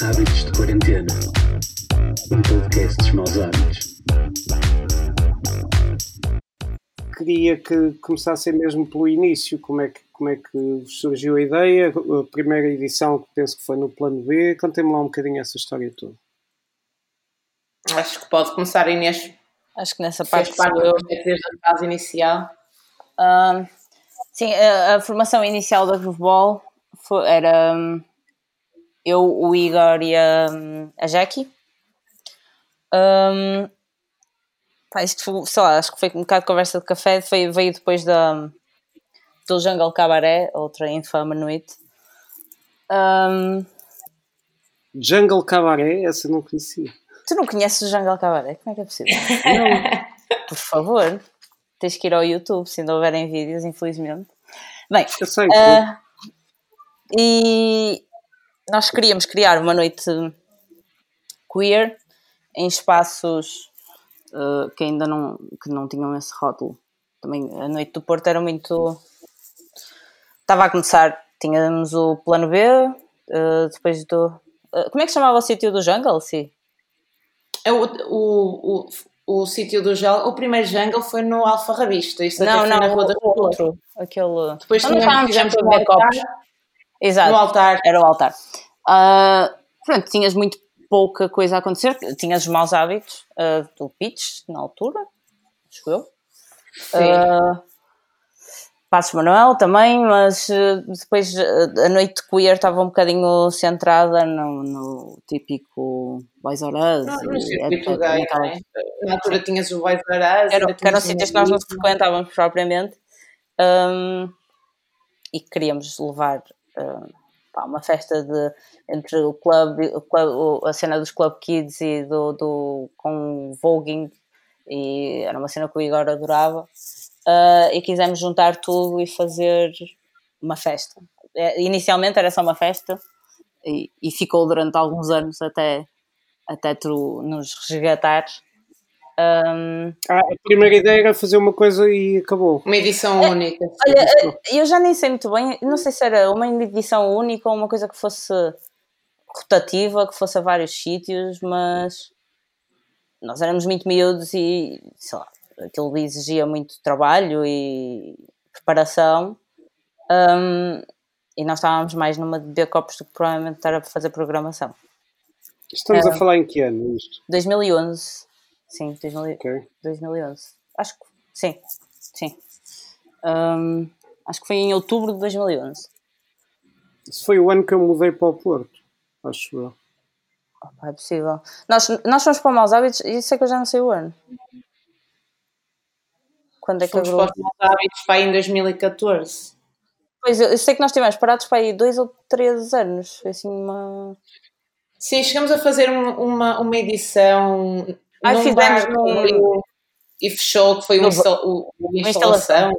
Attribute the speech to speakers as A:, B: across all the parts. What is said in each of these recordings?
A: Hábitos de Quarentena. Um podcast dos maus hábitos.
B: Queria que começassem mesmo pelo início. Como é que, como é que surgiu a ideia? A primeira edição, que penso que foi no Plano B. Contem-me lá um bocadinho essa história toda.
C: Acho que pode começar, Inês.
D: Acho que nessa
C: Fez
D: parte
C: parte
D: eu.
C: desde a fase inicial.
D: Ah, sim, a, a formação inicial da Grooveball foi, era eu, o Igor e a, a Jackie. Hum, pá, isto foi, sei lá, acho que foi um bocado de conversa de café. Foi, veio depois da, do Jungle Cabaret, outra infame noite. Hum,
B: Jungle Cabaret, essa não conhecia.
D: tu não conheces o Jungle Cabaret? Como é que é possível? Não. Por favor, tens que ir ao YouTube se ainda houverem vídeos, infelizmente. Bem,
B: Eu sei.
D: Ah, e nós queríamos criar uma noite queer em espaços ah, que ainda não, que não tinham esse rótulo. Também a noite do Porto era muito. Estava a começar, tínhamos o plano B, ah, depois do. ah, como é que chamava o sítio do Jungle? Sim.
C: É O, o, o, o sítio do Jungle, o primeiro Jungle foi no Alfarrabista. Isso até
D: Não,
C: foi
D: não,
C: na Rua da
D: o outro. Aquele.
C: Depois também fizemos
D: copos. Exato.
C: No altar.
D: Era o altar. Ah, pronto, tinhas muito pouca coisa a acontecer. Tinhas os maus hábitos ah, do pitch na altura, acho eu.
C: Sim.
D: Ah, Passos Manuel também, mas depois a noite queer estava um bocadinho centrada no, no típico Boys or Us.
C: No, no circuito gay,
D: naquela-
C: não é? Na altura tinhas o Boys R Us.
D: que eram sítios que nós não frequentávamos propriamente hum, e queríamos levar pá, uma festa de, entre o club, o club- a cena dos Club Kids e do, do com voguing e era uma cena que o Igor adorava ah, e quisemos juntar tudo e fazer uma festa. É, Inicialmente era só uma festa e, e ficou durante alguns anos até, até tu nos resgatares. Hum,
B: Ah, a primeira ideia era fazer uma coisa e acabou.
C: Uma edição única.
D: Olha, eh, eu já nem sei muito bem, não sei se era uma edição única ou uma coisa que fosse rotativa, que fosse a vários sítios, mas nós éramos muito miúdos e, sei lá, aquilo exigia muito trabalho e preparação. hum, e nós estávamos mais numa de beber copos do que provavelmente estar a fazer programação.
B: Estamos
D: É.
B: a falar em que ano isto?
D: 2011, sim, 2000,
B: Ok.
D: 2011. Acho que sim, sim. Hum, acho que foi em outubro de 2011.
B: Isso foi o ano que eu mudei para o Porto, acho eu.
D: Opa, é possível. Nós, nós fomos para o Maus Hábitos e isso é que eu já não sei o ano. Quando é que
C: Fomos
D: abriu?
C: para os meus hábitos para aí em 2014.
D: Pois, eu eu sei que nós estivemos parados para aí dois ou três anos. Foi assim uma.
C: Sim, chegamos a fazer um- uma, uma edição
D: Ah,
C: num
D: fizemos
C: bar que abriu e fechou, que foi
D: No-
C: uma instala- o- o
D: uma
C: instalação.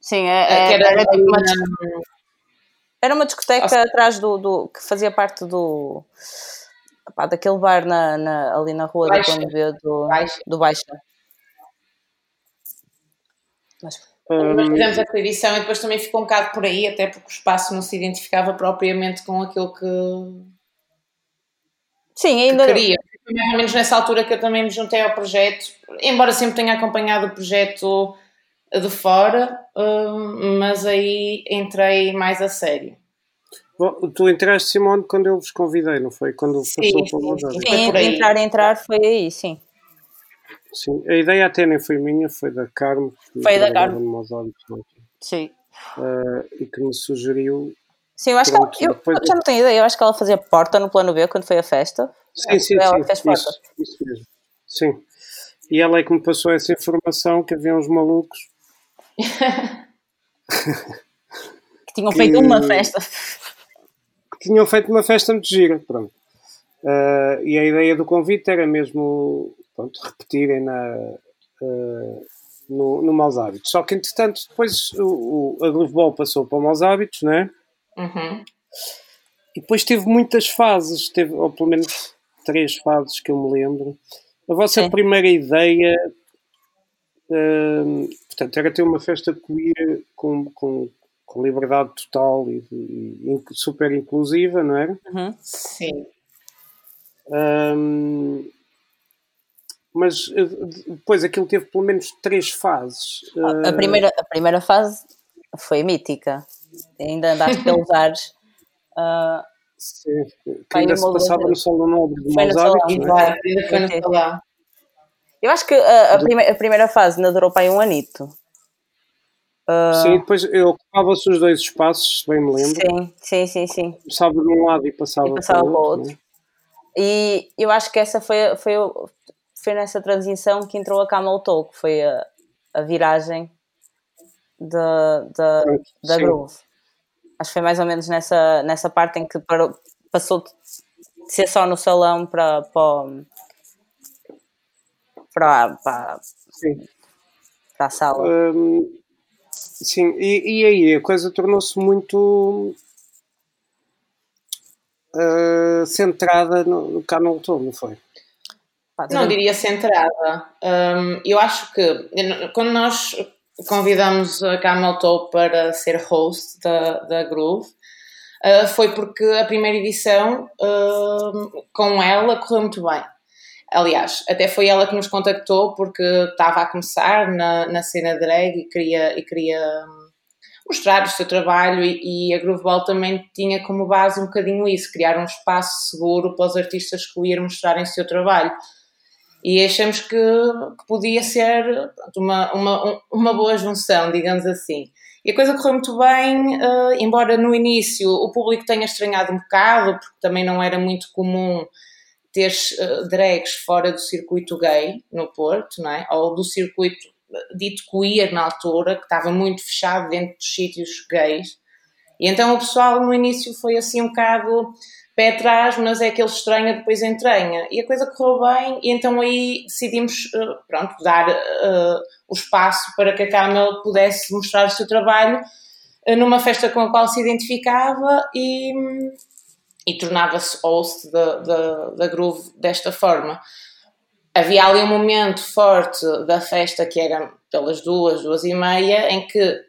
D: Sim, é, é-
C: que era,
D: era, tipo uma,
C: ali
D: dis-
C: na-
D: era uma discoteca atrás do, do. que fazia parte do. opá, daquele bar na, na- ali na rua
C: Baixa.
D: do do,
C: Baixa.
D: do Baixa. Mas
C: Nós
B: Hum,
C: fizemos essa edição e depois também ficou um bocado por aí, até porque o espaço não se identificava propriamente com aquilo que,
D: sim,
C: que
D: ainda.
C: queria. Foi mais ou menos nessa altura que eu também me juntei ao projeto, embora sempre tenha acompanhado o projeto de fora, hum, mas aí entrei mais a sério.
B: bom, tu entraste, Simone, quando eu vos convidei, não foi? Quando
C: Sim,
B: passou
C: sim,
B: para
C: sim.
D: Sim,
C: foi
D: entrar, entrar foi aí, sim.
B: Sim, a ideia até nem foi minha, foi da Carmo, que
D: Foi da Carmo. Sim.
B: Eh, e que me sugeriu.
D: Sim, eu acho que
B: Pronto,
D: ela, eu,
B: depois-
D: eu já não tenho ideia, eu acho que ela fazia porta no plano B quando foi a festa.
B: Sim, sim,
D: ela
B: sim. Isso, isso mesmo. Sim. E ela é que me passou essa informação que havia uns malucos
D: Que tinham feito
B: Que-
D: uma festa.
B: que tinham feito uma festa muito gira. Pronto. Eh, e a ideia do convite era mesmo pronto, repetirem na, eh, no, no Maus Hábitos. Só que, entretanto, depois o, o, a Grooveball passou para o Maus Hábitos, não é?
C: Uhum.
B: E depois teve muitas fases, teve, ou pelo menos três fases que eu me lembro. A vossa primeira ideia hum, portanto, era ter uma festa queer com, com, com liberdade total e, e, super inclusiva, não era?
D: Uhum.
C: Sim.
B: Um, mas eh, depois aquilo teve pelo menos três fases.
D: A, a primeira, a primeira fase foi mítica. Ainda andaste pelos ares. Uh,
B: Sim, que ainda se passava no Salão Nobre de Maus Hábitos.
C: É? Foi no Salão.
D: Eu acho que a, a, prime, a primeira fase ainda durou para aí um anito.
B: Uh, sim, depois eu ocupava-se os dois espaços, se bem me lembro.
D: Sim, sim, sim. sim.
B: Começava de um lado e passava,
D: e passava
B: para o outro.
D: outro. E eu acho que essa foi, foi, foi nessa transição que entrou a Camel Toe, que foi a, a viragem da, da, da Groove. Acho que foi mais ou menos nessa, nessa parte em que parou, passou de ser só no salão para, para, para, para, para a sala.
B: Hum, sim, e, e aí a coisa tornou-se muito uh, centrada no, no Toe, não foi?
C: Não diria centrada. Um, eu acho que quando nós convidamos a Camel Toe para ser host da, da Groove, uh, foi porque a primeira edição uh, com ela correu muito bem. Aliás, até foi ela que nos contactou porque estava a começar na, na cena drag e queria, e queria hum, mostrar o seu trabalho e, e a Grooveball também tinha como base um bocadinho isso, criar um espaço seguro para os artistas que o mostrarem o seu trabalho e achamos que, que podia ser uma, uma, uma boa junção, digamos assim. E a coisa correu muito bem, uh, embora no início o público tenha estranhado um bocado, porque também não era muito comum ter uh, drags fora do circuito gay no Porto, não é? ou do circuito dito queer na altura, que estava muito fechado dentro dos sítios gays. E então o pessoal no início foi assim um bocado pé atrás, mas é aquele estranha depois entranha. E a coisa correu bem, e então aí decidimos, eh, pronto, dar uh, o espaço para que a Camel pudesse mostrar o seu trabalho uh, numa festa com a qual se identificava e, e tornava-se host da, da, da Groove desta forma. Havia ali um momento forte da festa que era pelas duas, duas e meia, em que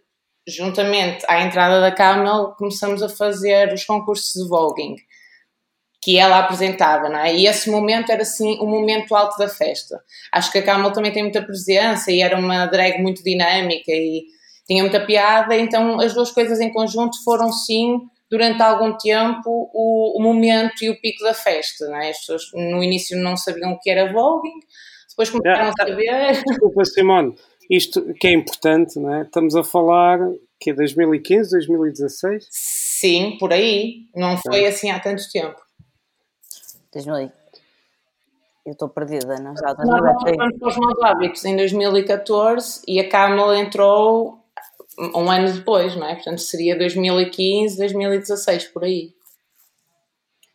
C: juntamente à entrada da Camel começamos a fazer os concursos de voguing que ela apresentava, não é? E esse momento era assim o momento alto da festa. Acho que a Camel também tem muita presença e era uma drag muito dinâmica e tinha muita piada, então as duas coisas em conjunto foram sim durante algum tempo o, o momento e o pico da festa, não é? As pessoas no início não sabiam o que era voguing, depois começaram a saber.
B: Desculpa, Simone, isto que é importante, não é? Estamos a falar que é 2015, 2016?
C: Sim, por aí. Não foi assim há tanto tempo.
D: 2000 eu estou perdida, não já
C: Nós fomos para os maus hábitos em 2014 e a Camel entrou um ano depois, não é? Portanto, seria 2015, 2016, por aí.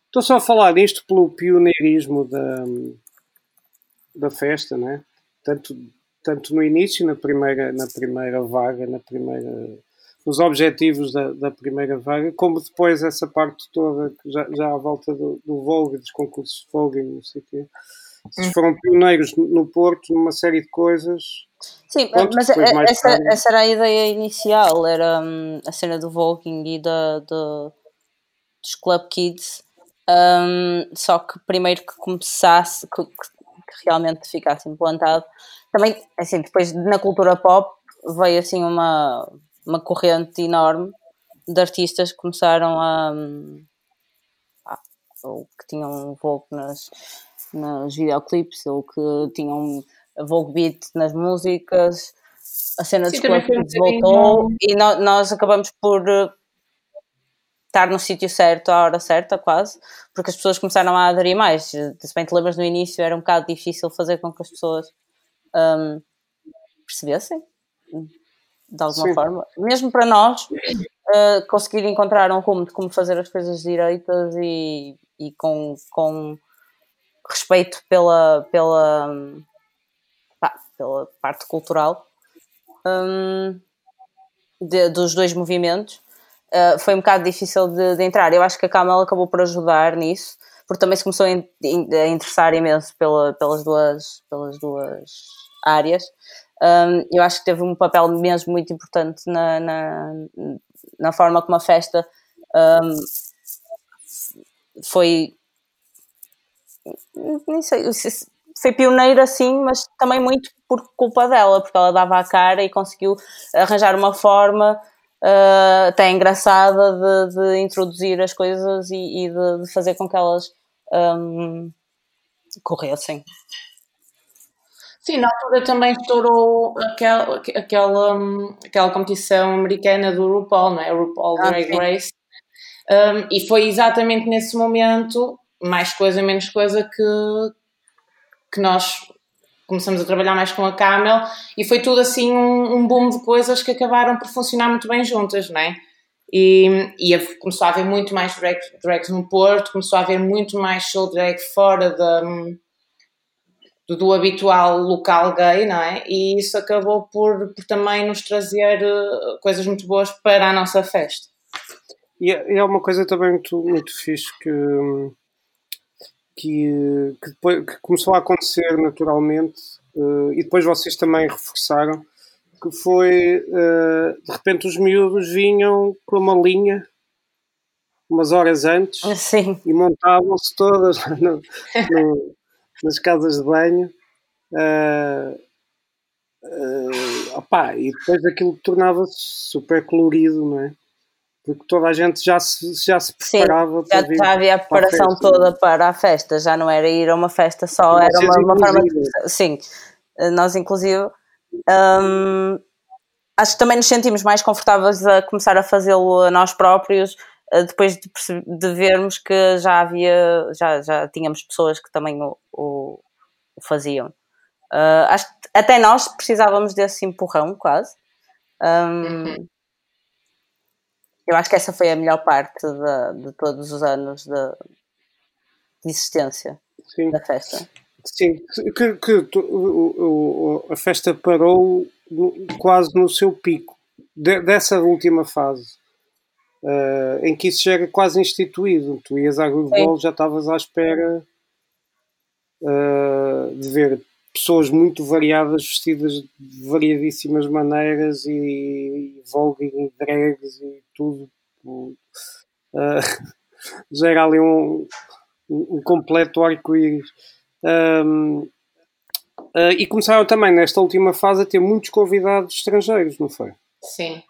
B: Estou só a falar disto pelo pioneirismo da, da festa, não é? Tanto, tanto no início, na primeira, na primeira vaga, na primeira os objetivos da, da, primeira vaga, como depois essa parte toda, já, já à volta do, do Vogue, dos concursos de Vogue, não sei o quê. Vocês hum. foram pioneiros no Porto numa série de coisas.
D: Sim, Pronto, mas essa, essa, era a ideia inicial, era hum, a cena do Voguing e da, da, dos Club Kids. Um, só que primeiro que começasse, que, que, realmente ficasse implantado, também, assim, depois na cultura pop veio assim uma uma corrente enorme de artistas que começaram a. Ah, ou que tinham Vogue nas, nos videoclipes, ou que tinham Vogue Beat nas músicas. A cena dos clubes voltou e no, nós acabamos por eh, estar no sítio certo à hora certa, quase, porque as pessoas começaram a aderir mais. Se bem te lembras no início era um bocado difícil fazer com que as pessoas um, percebessem de alguma Sim. forma, mesmo para nós, uh, conseguir encontrar um rumo de como fazer as coisas direitas e, e com, com respeito pela, pela, pá, pela parte cultural um, de, dos dois movimentos. Uh, foi um bocado difícil de, de, entrar. Eu acho que a Camel acabou por ajudar nisso, porque também se começou a, in, a interessar imenso pela, pelas, duas, pelas duas áreas um, eu acho que teve um papel mesmo muito importante na, na, na forma como a festa um, foi nem sei, foi pioneira sim, mas também muito por culpa dela, porque ela dava a cara e conseguiu arranjar uma forma uh, até engraçada de, de, introduzir as coisas e, e de, de, fazer com que elas um, corressem.
C: Sim, na altura também estourou aquela, aquela, aquela competição americana do RuPaul, não é? RuPaul ah, Drag Race. Um, e foi exatamente nesse momento, mais coisa, menos coisa, que, que nós começamos a trabalhar mais com a Camel e foi tudo assim um, um boom de coisas que acabaram por funcionar muito bem juntas, não é? E, e começou a haver muito mais drag, drags no Porto, começou a haver muito mais show drag fora da, do, do, habitual local gay, não é? E isso acabou por, por também nos trazer uh, coisas muito boas para a nossa festa.
B: E é, é uma coisa também muito, muito fixe que, que, que, depois, que começou a acontecer naturalmente uh, e depois vocês também reforçaram que foi uh, de repente os miúdos vinham com uma linha umas horas antes
D: Sim.
B: e montavam-se todas no, no, nas casas de banho uh, uh, opá, e depois aquilo tornava-se super colorido, não é? Porque toda a gente já se, já se preparava
D: Sim, já, já havia a preparação a toda para a festa, já não era ir a uma festa só, era uma, uma forma de. Sim, nós inclusive. Um, acho que também nos sentimos mais confortáveis a começar a fazê-lo a nós próprios depois de, de, vermos que já havia, já, já tínhamos pessoas que também o, o, o faziam. Uh, acho que até nós precisávamos desse empurrão, quase. Um, uhum. Eu acho que essa foi a melhor parte de, de todos os anos de, de existência Sim. da festa.
B: Sim, que, que o, o, a festa parou quase no seu pico de, dessa última fase uh, em que isso chega quase instituído. Tu ias à Grooveball, já estavas à espera uh, de ver pessoas muito variadas, vestidas de variadíssimas maneiras e, e voguing e drags e tudo. Uh, já era ali um, um completo arco-íris. Um, uh, e começaram também nesta última fase a ter muitos convidados estrangeiros, não foi?
C: Sim.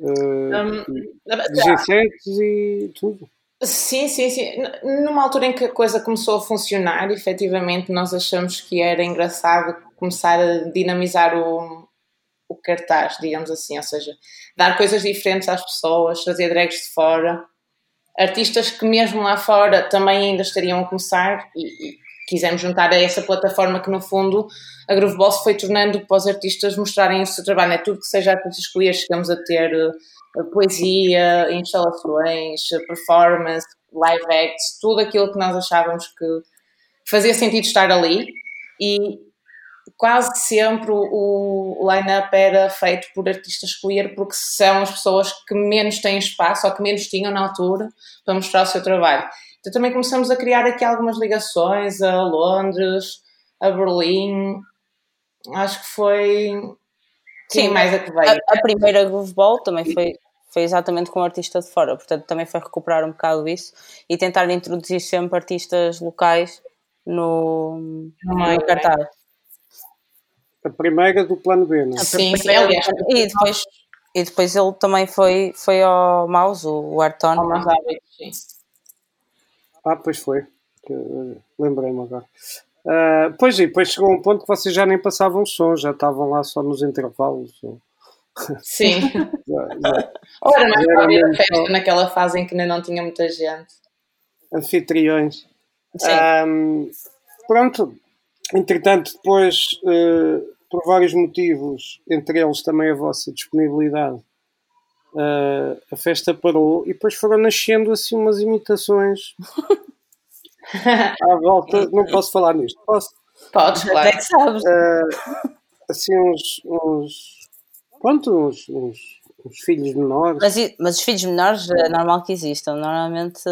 B: Uh, um, G7 e tudo.
C: Sim, sim, sim. Numa altura em que a coisa começou a funcionar, efetivamente, nós achamos que era engraçado começar a dinamizar o, o cartaz, digamos assim, ou seja, dar coisas diferentes às pessoas, fazer drags de fora, artistas que mesmo lá fora também ainda estariam a começar e quisemos juntar a essa plataforma que no fundo a Groove Boss foi tornando para os artistas mostrarem o seu trabalho, é tudo que seja artistas queer, chegamos a ter uh, poesia, instalações, performance, live acts, tudo aquilo que nós achávamos que fazia sentido estar ali e quase sempre o, o line-up era feito por artistas queer porque são as pessoas que menos têm espaço ou que menos tinham na altura para mostrar o seu trabalho. Então também começamos a criar aqui algumas ligações a Londres, a Berlim. Acho que foi. Sim, mais a que veio.
D: A, a primeira Groove Ball também foi, foi exatamente com um artista de fora, portanto também foi recuperar um bocado isso e tentar introduzir sempre artistas locais no, no, no cartaz.
B: A primeira do plano B, não
C: é? Sim, sim, aliás.
D: E depois, e depois ele também foi, foi ao Mouse, o Arton.
C: Ao Mouse sim.
B: Ah, pois foi. Lembrei-me agora. Uh, pois e depois chegou um ponto que vocês já nem passavam som, já estavam lá só nos intervalos.
C: Sim. já, já. Ora, mas já havia festa naquela fase em que ainda não tinha muita gente.
B: Anfitriões. Sim. Um, pronto. Entretanto, depois, uh, por vários motivos, entre eles também a vossa disponibilidade, uh, a festa parou e depois foram nascendo assim umas imitações à volta. Não posso falar nisto, posso?
C: Podes, claro.
D: Até que sabes.
B: Uh, assim, uns. uns quanto? Uns, uns, uns, filhos menores.
D: Mas, mas os filhos menores é normal que existam. Normalmente.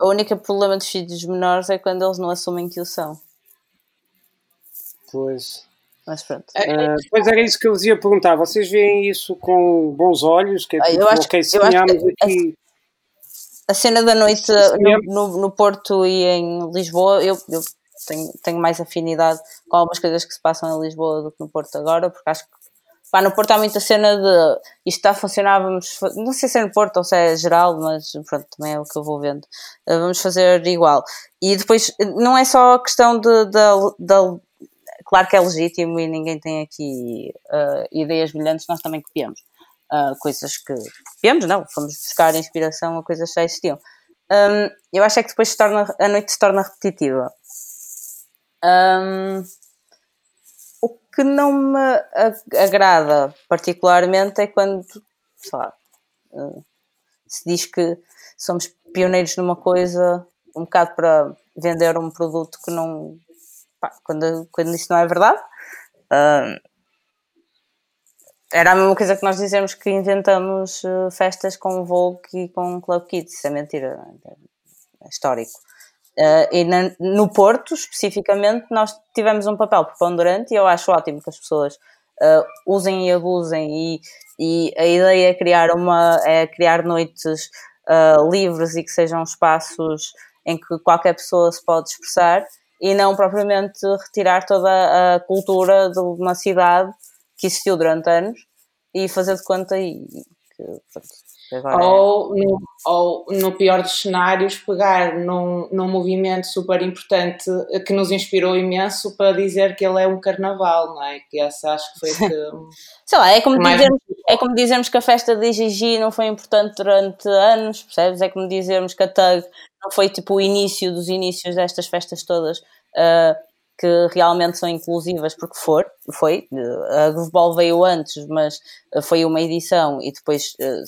D: O único problema dos filhos menores é quando eles não assumem que o são.
B: Pois.
D: Mas pronto.
B: Uh, pois era isso que eu vos ia perguntar. Vocês veem isso com bons olhos? Que é tipo,
D: eu acho,
B: ok,
D: eu acho que
B: aqui...
D: a, a, cena da noite no, no, no, Porto e em Lisboa, eu, eu tenho, tenho mais afinidade com algumas coisas que se passam em Lisboa do que no Porto agora, porque acho que pá, no Porto há muita cena de isto está a funcionar, vamos, não sei se é no Porto ou se é geral, mas pronto, também é o que eu vou vendo. Uh, vamos fazer igual. E depois, não é só a questão de, de, de claro que é legítimo e ninguém tem aqui uh, ideias brilhantes, nós também copiamos. Uh, coisas que copiamos, não, fomos buscar inspiração a coisas que já existiam. Um, eu acho é que depois torna, a noite se torna repetitiva. Um, o que não me agrada particularmente é quando, sei lá, uh, se diz que somos pioneiros numa coisa um bocado para vender um produto que não. Pá, quando, quando isso não é verdade. Uh, era a mesma coisa que nós dizemos que inventamos uh, festas com Vogue e com Club Kids. Isso é mentira. É histórico. Uh, e na, no Porto, especificamente, nós tivemos um papel preponderante e eu acho ótimo que as pessoas uh, usem e abusem e, e, a ideia é criar uma é criar noites livres e que sejam espaços em que qualquer pessoa se pode expressar e não propriamente retirar toda a cultura de uma cidade que existiu durante anos e fazer de conta e, que pronto,
C: Agora ou, é. no, ou, no pior dos cenários, pegar num, num movimento super importante que nos inspirou imenso para dizer que ele é um carnaval, não é? Que essa acho que foi que.
D: Sei lá, é como, mais... dizermos, é como dizermos que a festa de Gigi não foi importante durante anos, percebes? É como dizermos que a TAG não foi tipo o início dos inícios destas festas todas. Uh, que realmente são inclusivas, porque for, foi. A Grooveball veio antes, mas foi uma edição e depois uh,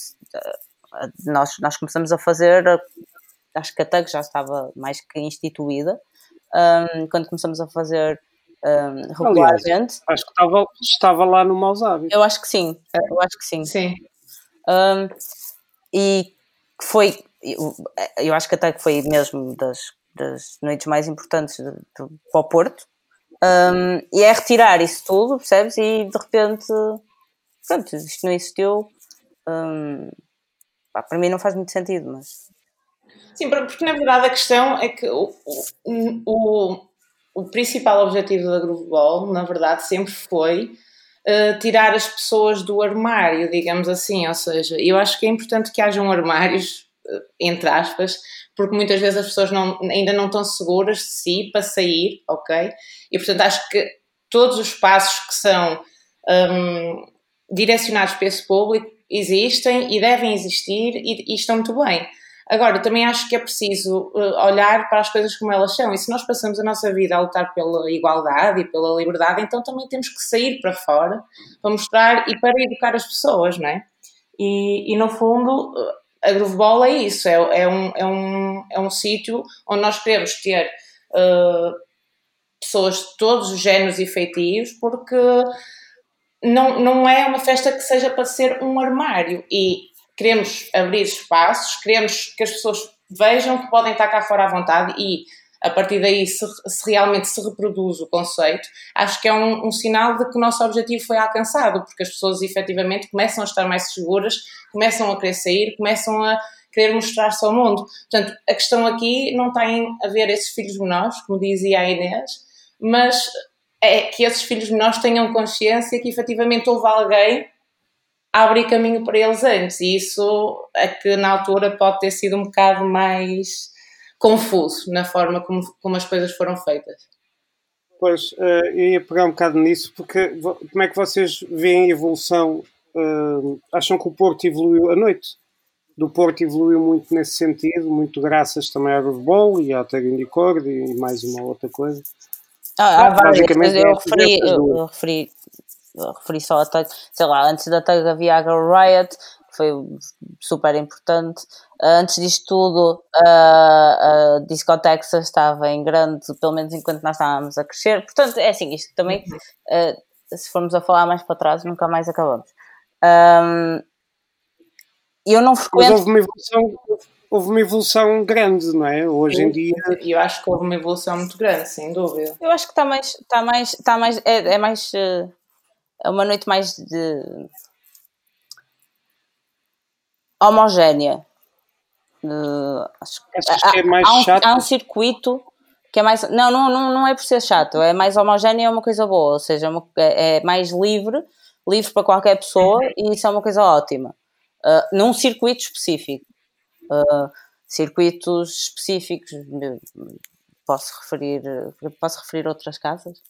D: nós, nós começamos a fazer, acho que a TAG já estava mais que instituída, um, quando começamos a fazer um, regularmente. Aliás,
B: acho que estava, estava lá no Maus Hábitos.
D: Eu acho que sim, eu acho que sim.
C: Sim.
D: Um, e foi, eu, eu acho que a TAG foi mesmo das das noites mais importantes de, de, para o Porto. Um, e é retirar isso tudo, percebes? E de repente, pronto, isto não existiu. Um, pá, para mim não faz muito sentido, mas.
C: Sim, porque na verdade a questão é que o, o, o principal objetivo da Grooveball, na verdade, sempre foi uh, tirar as pessoas do armário, digamos assim. Ou seja, eu acho que é importante que hajam armários, entre aspas, porque muitas vezes as pessoas não, ainda não estão seguras de si para sair, ok? E portanto acho que todos os passos que são um, direcionados para esse público existem e devem existir e, e, estão muito bem. Agora, também acho que é preciso uh, olhar para as coisas como elas são, e se nós passamos a nossa vida a lutar pela igualdade e pela liberdade, então também temos que sair para fora para mostrar e para educar as pessoas, não é? E, e no fundo, a Grooveball é isso, é, é um, é um, é um sítio onde nós queremos ter uh, pessoas de todos os géneros e feitios, porque não, não é uma festa que seja para ser um armário. E queremos abrir espaços, queremos que as pessoas vejam que podem estar cá fora à vontade e a partir daí, se, se, realmente se reproduz o conceito, acho que é um, um, sinal de que o nosso objetivo foi alcançado, porque as pessoas efetivamente começam a estar mais seguras, começam a querer sair, começam a querer mostrar-se ao mundo. Portanto, a questão aqui não tem a ver esses filhos menores, como dizia a Inês, mas é que esses filhos menores tenham consciência que efetivamente houve alguém a abrir caminho para eles antes, e isso é que na altura pode ter sido um bocado mais confuso na forma como, como as coisas foram feitas.
B: Pois, uh, eu ia pegar um bocado nisso, porque como é que vocês veem a evolução? Uh, acham que o Porto evoluiu à noite? Do Porto evoluiu muito nesse sentido, muito graças também ao Rubol e à Terra Indicord e mais uma outra coisa.
D: Ah, há várias, mas eu referi, eu, eu referi, eu referi só a tag, sei lá, antes da tag havia a Girl Riot, foi super importante. Antes disto tudo, a, a Disco Texas estava em grande, pelo menos enquanto nós estávamos a crescer. Portanto, é assim, isto também, uh, se formos a falar mais para trás, nunca mais acabamos. Um, eu não frequento.
B: Mas houve uma evolução, houve uma evolução grande, não é? Hoje em dia.
C: Eu acho que houve uma evolução muito grande, sem dúvida.
D: Eu acho que está mais. Está mais, está mais é, é mais. eh, É uma noite mais de. homogénea. Eh, acho que-
B: é mais
D: há, um,
B: chato?
D: há um circuito que é mais. Não, não, não, não é por ser chato, é mais homogéneo é uma coisa boa, ou seja, é uma- é, é mais livre, livre para qualquer pessoa e isso é uma coisa ótima. Uh, num circuito específico. Uh, circuitos específicos, posso referir, posso referir outras casas,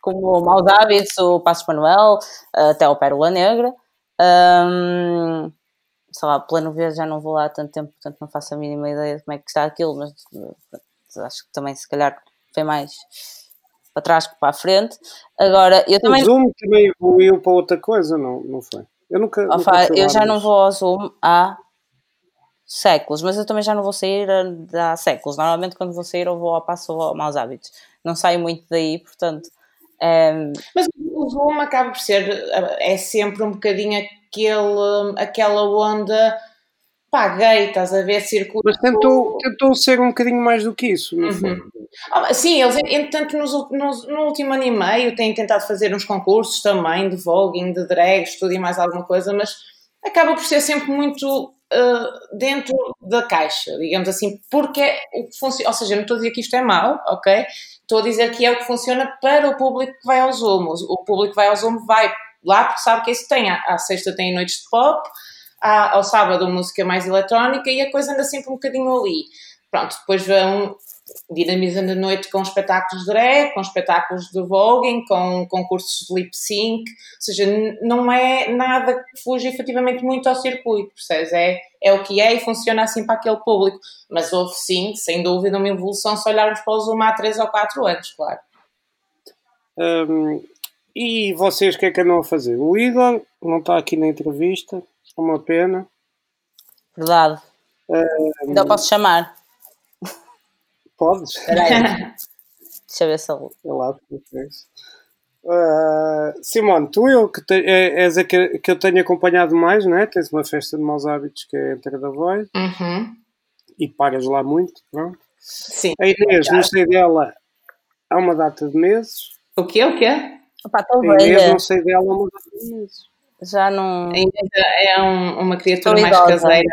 D: como o Maus Hábitos, o Passos Manuel, até o Pérola Negra. Um, sei lá, plano V já não vou lá há tanto tempo, portanto não faço a mínima ideia de como é que está aquilo, mas eh, acho que também se calhar foi mais para trás que para a frente. Agora, eu também.
B: O Zoom também evoluiu para outra coisa, não, não foi? Eu nunca.
D: Ó,
B: nunca
D: eu já não vou ao Zoom há séculos, mas eu também já não vou sair há séculos. Normalmente quando vou sair eu vou ao passo ou maus hábitos. Não saio muito daí, portanto. Ehm,
C: Mas o Zoom acaba por ser, é sempre um bocadinho aquele, aquela onda, pá, gay, estás a ver, circular.
B: Mas tentou, tentou ser um bocadinho mais do que isso?
C: Uhum. Ah, sim, eles, entretanto, nos, nos- no último ano e meio têm tentado fazer uns concursos também de voguing, de drags, tudo e mais alguma coisa, mas acaba por ser sempre muito ah, dentro da caixa, digamos assim, porque é o que funciona, ou seja, não estou a dizer que isto é mau, ok? Estou a dizer que é o que funciona para o público que vai ao Zoom. O público que vai ao Zoom vai lá porque sabe que isso tem. À, à sexta tem noites de pop, à- ao sábado música mais eletrónica e a coisa anda sempre um bocadinho ali. Pronto, depois vão dinamizando a noite com espetáculos de drag, com espetáculos de voguing, com concursos de lip sync, ou seja, não é nada que fuja efetivamente muito ao circuito, percebes? É, é o que é e funciona assim para aquele público. Mas houve sim, sem dúvida, uma evolução se olharmos para o Zoom há 3 ou 4 anos, claro.
B: Hum, e vocês o que é que andam a fazer? O Igor não está aqui na entrevista, é uma pena.
D: verdade. Ainda posso chamar.
B: Podes?
D: Espera aí. Deixa eu ver se
B: lá, depois. Uh, Simone, tu eu que te, é, és a que, que eu tenho acompanhado mais, não é? Tens uma festa de maus hábitos que é a Entre da Voz
C: Uhum.
B: e pagas lá muito, pronto.
C: Sim.
B: A Inês, não sei dela há uma data de meses.
C: O quê? O quê?
D: Opa,
B: A Inês,
D: velha.
B: não sei dela há uma data de meses.
D: Já não.
C: Ainda é um- uma criatura mais caseira.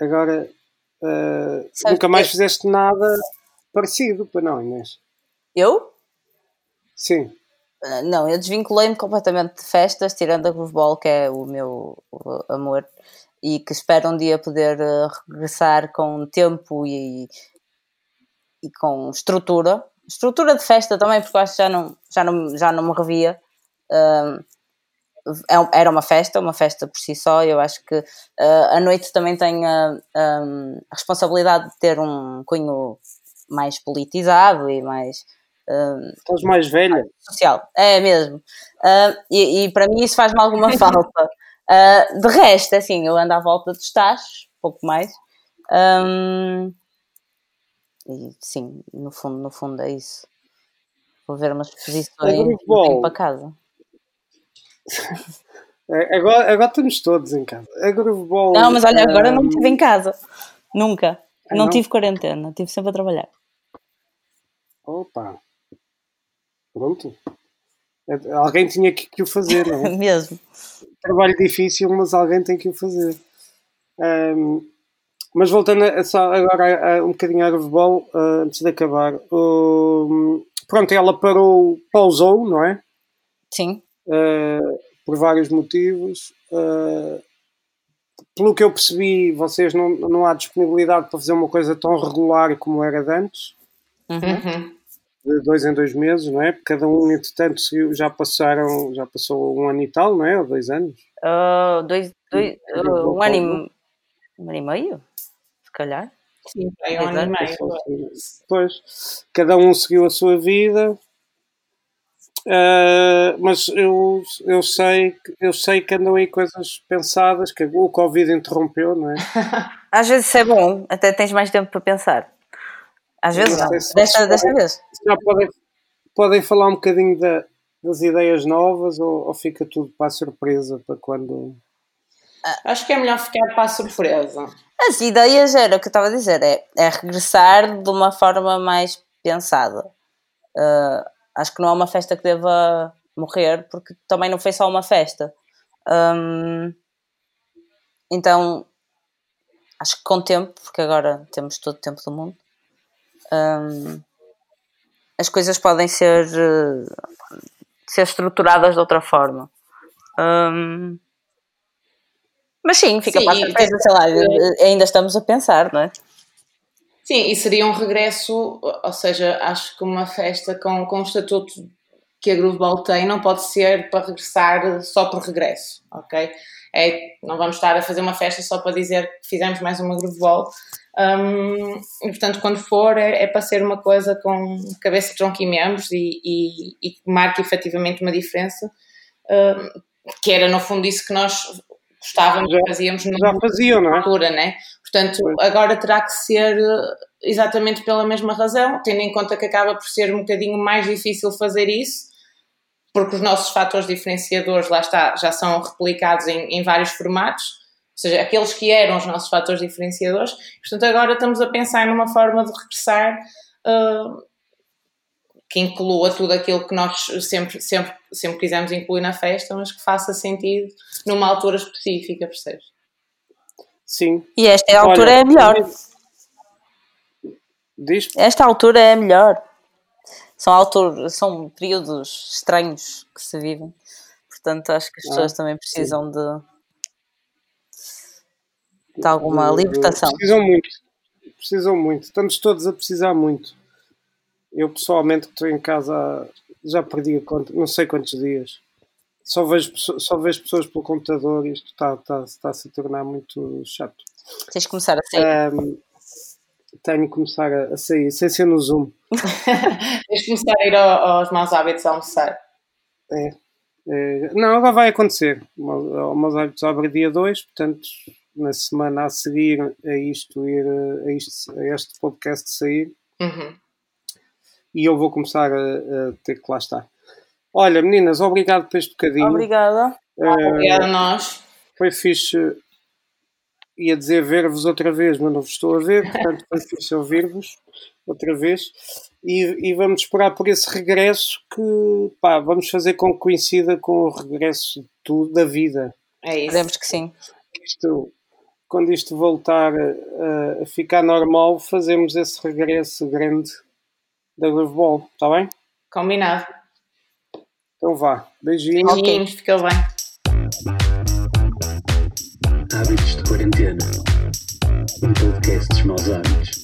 B: Agora, uh, nunca mais
D: que-
B: fizeste nada parecido, para não, Inês?
D: Eu?
B: Sim.
D: Ah, Não, eu desvinculei-me completamente de festas, tirando a Grooveball, que é o meu uh, amor, e que espero um dia poder uh, regressar com tempo e, e com estrutura. Estrutura de festa também, porque eu acho que já não, já não, já não me revia. É um- era uma festa, uma festa por si só. Eu acho que uh, a noite também tem a, um, a responsabilidade de ter um cunho mais politizado e mais. um,
B: Estás mais velha.
D: social, é mesmo. Ah, e, e para mim isso faz-me alguma falta. Ah, de resto, assim, eu ando à volta dos tachos, pouco mais. Ahm, e sim, no fundo, no fundo é isso. Vou ver umas posições e
B: Grooveball.
D: venho para casa.
B: É, Agora, agora estamos todos em casa. A Grooveball.
D: Não, mas olha, agora não
B: um,
D: estive em casa. Nunca.
B: Ah,
D: não,
B: não?
D: tive quarentena, estive sempre a trabalhar.
B: Opa. Pronto. É- Alguém tinha que, que o fazer, não é?
D: mesmo.
B: Trabalho difícil, mas alguém tem que o fazer. Ahm, mas voltando a, só agora a- a um bocadinho à Grooveball, ah, antes de acabar. o- pronto, ela parou, pausou, não é?
D: Sim.
B: Uh, por vários motivos. Uh, pelo que eu percebi, vocês não, não há disponibilidade para fazer uma coisa tão regular como era de antes,
D: Uhum.
B: De dois em dois meses, não é? Porque cada um, entretanto, seguiu- já passaram, já passou um ano e tal, não é? Ou dois anos.
D: Ah, dois, dois,
B: vou
D: um, ano e,
B: falar.
D: um ano e meio? Se calhar.
C: Sim, é um ano e meio.
B: Pois, cada um seguiu a sua vida. Uh, mas eu, eu, sei, que- eu sei que andam aí coisas pensadas, que o Covid interrompeu, não é?
D: Às vezes isso é bom, até tens mais tempo para pensar. Às vezes
B: não
D: não.
B: se
D: Desta, desta
B: podem-
D: vez.
B: Já podem, podem falar um bocadinho da- das ideias novas ou, ou fica tudo para a surpresa para quando.
C: Acho que é melhor ficar para a surpresa.
D: As ideias era o que eu estava a dizer, é, é regressar de uma forma mais pensada. Uh, acho que não é uma festa que deva morrer, porque também não foi só uma festa. Um, então, acho que com o tempo, porque agora temos todo o tempo do mundo, um, as coisas podem ser, uh, ser estruturadas de outra forma. Um, mas sim, fica sim, para a surpresa, sei lá, ainda estamos a pensar, não é?
C: Sim, e seria um regresso, ou seja, acho que uma festa com, com o estatuto que a Groove Ball tem não pode ser para regressar só por regresso, ok? É, não vamos estar a fazer uma festa só para dizer que fizemos mais uma Groove Ball. Um, e, portanto, quando for, é, é, para ser uma coisa com cabeça, tronco e membros e, e, e que marque efetivamente uma diferença, um, que era no fundo isso que nós gostávamos já, fazíamos
B: já faziam, não é?
C: altura, né? Portanto, agora terá que ser eh, exatamente pela mesma razão, tendo em conta que acaba por ser um bocadinho mais difícil fazer isso, porque os nossos fatores diferenciadores, lá está, já são replicados em, em vários formatos, ou seja, aqueles que eram os nossos fatores diferenciadores. Portanto, agora estamos a pensar numa forma de regressar uh, que inclua tudo aquilo que nós sempre, sempre, sempre quisemos incluir na festa, mas que faça sentido numa altura específica, percebes?
B: Sim.
D: E esta altura Olha, é melhor.
B: Diz?
D: Esta altura é melhor. São, altura, são períodos estranhos que se vivem. Portanto, acho que as pessoas ah, também precisam sim. de, de alguma libertação.
B: Precisam muito. Precisam muito. Estamos todos a precisar muito. Eu pessoalmente que estou em casa já perdi a conta, não sei quantos dias. Só vejo, só vejo pessoas pelo computador e isto está, está, está a se tornar muito chato.
D: Tens de começar a sair. Um,
B: tenho que começar a, a, sair, sem ser no Zoom.
C: Tens de começar a ir aos maus hábitos a almoçar.
B: É, é, não, agora vai acontecer. O Maus Hábitos abre dia 2, portanto, na semana a seguir a isto, ir, a, isto, a este podcast sair.
C: Uhum
B: e eu vou começar a, a, ter que lá estar. Olha, meninas, obrigado por este bocadinho.
D: Obrigada.
C: Uh, Obrigada a nós.
B: Foi fixe, ia dizer ver-vos outra vez, mas não vos estou a ver, portanto foi fixe ouvir-vos outra vez. E, e, vamos esperar por esse regresso que pá, vamos fazer com que coincida com o regresso de tudo, da vida.
C: É isso.
D: Esperemos que sim.
B: Isto, quando isto voltar a, a, ficar normal, fazemos esse regresso grande da Grooveball, está bem?
C: Combinado.
B: Então vá. Beijinhos.
C: Beijinhos, fica bem.
A: Hábitos de quarentena. Um podcast dos maus hábitos.